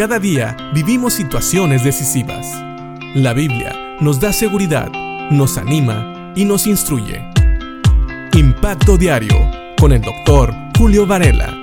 Cada día vivimos situaciones decisivas. La Biblia nos da seguridad, nos anima y nos instruye. Impacto Diario con el doctor Julio Varela.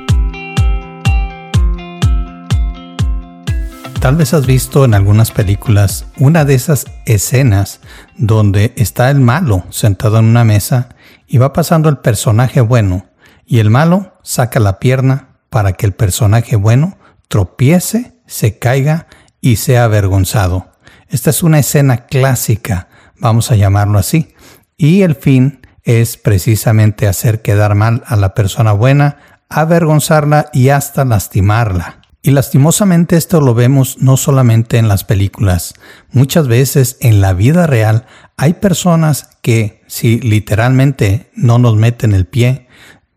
Tal vez has visto en algunas películas una de esas escenas donde está el malo sentado en una mesa y va pasando el personaje bueno y el malo saca la pierna para que el personaje bueno tropiece, se caiga y sea avergonzado. Esta es una escena clásica, vamos a llamarlo así, y el fin es precisamente hacer quedar mal a la persona buena, avergonzarla y hasta lastimarla. Y lastimosamente esto lo vemos no solamente en las películas, muchas veces en la vida real hay personas que si literalmente no nos meten el pie,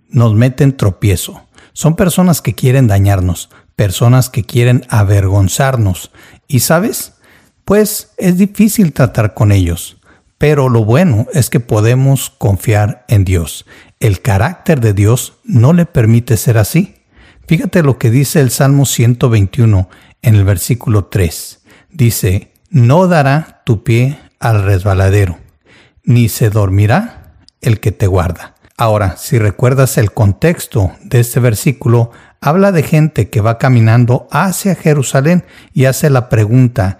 nos meten tropiezo. Son personas que quieren dañarnos, personas que quieren avergonzarnos. Y sabes, pues es difícil tratar con ellos. Pero lo bueno es que podemos confiar en Dios. El carácter de Dios no le permite ser así. Fíjate lo que dice el Salmo 121 en el versículo 3. Dice, no dará tu pie al resbaladero, ni se dormirá el que te guarda. Ahora, si recuerdas el contexto de este versículo, habla de gente que va caminando hacia Jerusalén y hace la pregunta,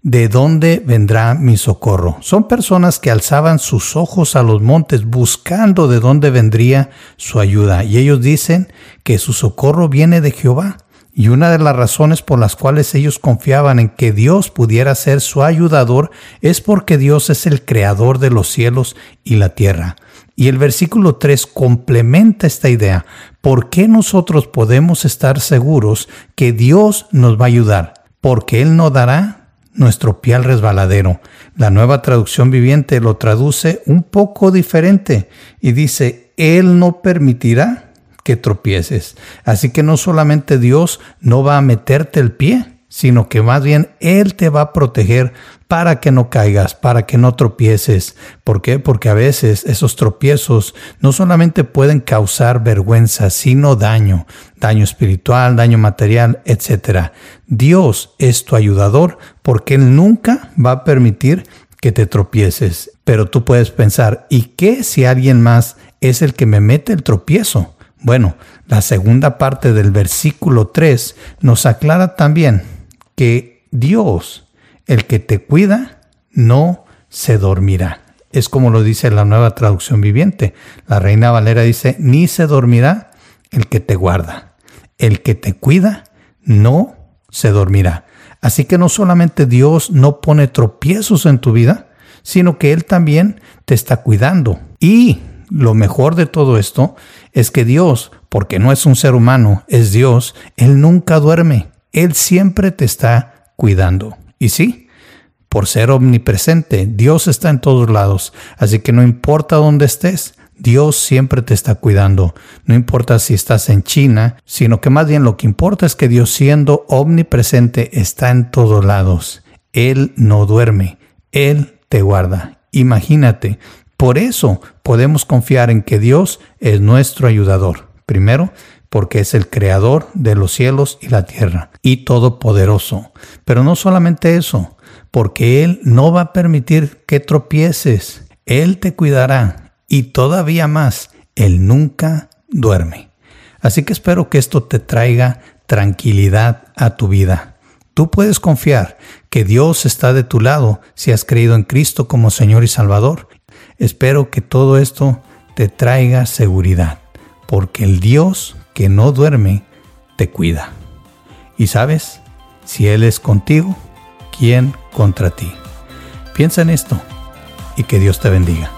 ¿de dónde vendrá mi socorro? Son personas que alzaban sus ojos a los montes buscando de dónde vendría su ayuda y ellos dicen que su socorro viene de Jehová. Y una de las razones por las cuales ellos confiaban en que Dios pudiera ser su ayudador es porque Dios es el creador de los cielos y la tierra. Y el versículo 3 complementa esta idea. ¿Por qué nosotros podemos estar seguros que Dios nos va a ayudar? Porque Él no dará nuestro pie al resbaladero. La nueva traducción viviente lo traduce un poco diferente y dice, Él no permitirá que tropieces. Así que no solamente Dios no va a meterte el pie, sino que más bien Él te va a proteger para que no caigas, para que no tropieces. ¿Por qué? Porque a veces esos tropiezos no solamente pueden causar vergüenza, sino daño, daño espiritual, daño material, etc. Dios es tu ayudador porque Él nunca va a permitir que te tropieces. Pero tú puedes pensar, ¿y qué si alguien más es el que me mete el tropiezo? Bueno, la segunda parte del versículo 3 nos aclara también que Dios, el que te cuida, no se dormirá. Es como lo dice la nueva traducción viviente. La reina Valera dice, ni se dormirá el que te guarda. El que te cuida, no se dormirá. Así que no solamente Dios no pone tropiezos en tu vida, sino que Él también te está cuidando. Y lo mejor de todo esto es que Dios, porque no es un ser humano, es Dios, Él nunca duerme. Él siempre te está cuidando. Y sí, por ser omnipresente, Dios está en todos lados. Así que no importa dónde estés, Dios siempre te está cuidando. No importa si estás en China, sino que más bien lo que importa es que Dios siendo omnipresente está en todos lados. Él no duerme, Él te guarda. Imagínate, por eso podemos confiar en que Dios es nuestro ayudador. Primero, porque es el creador de los cielos y la tierra y todopoderoso. Pero no solamente eso, porque Él no va a permitir que tropieces, Él te cuidará y todavía más, Él nunca duerme. Así que espero que esto te traiga tranquilidad a tu vida. Tú puedes confiar que Dios está de tu lado si has creído en Cristo como Señor y Salvador. Espero que todo esto te traiga seguridad, porque el Dios que no duerme te cuida. Y sabes, si Él es contigo, ¿quién contra ti? Piensa en esto y que Dios te bendiga.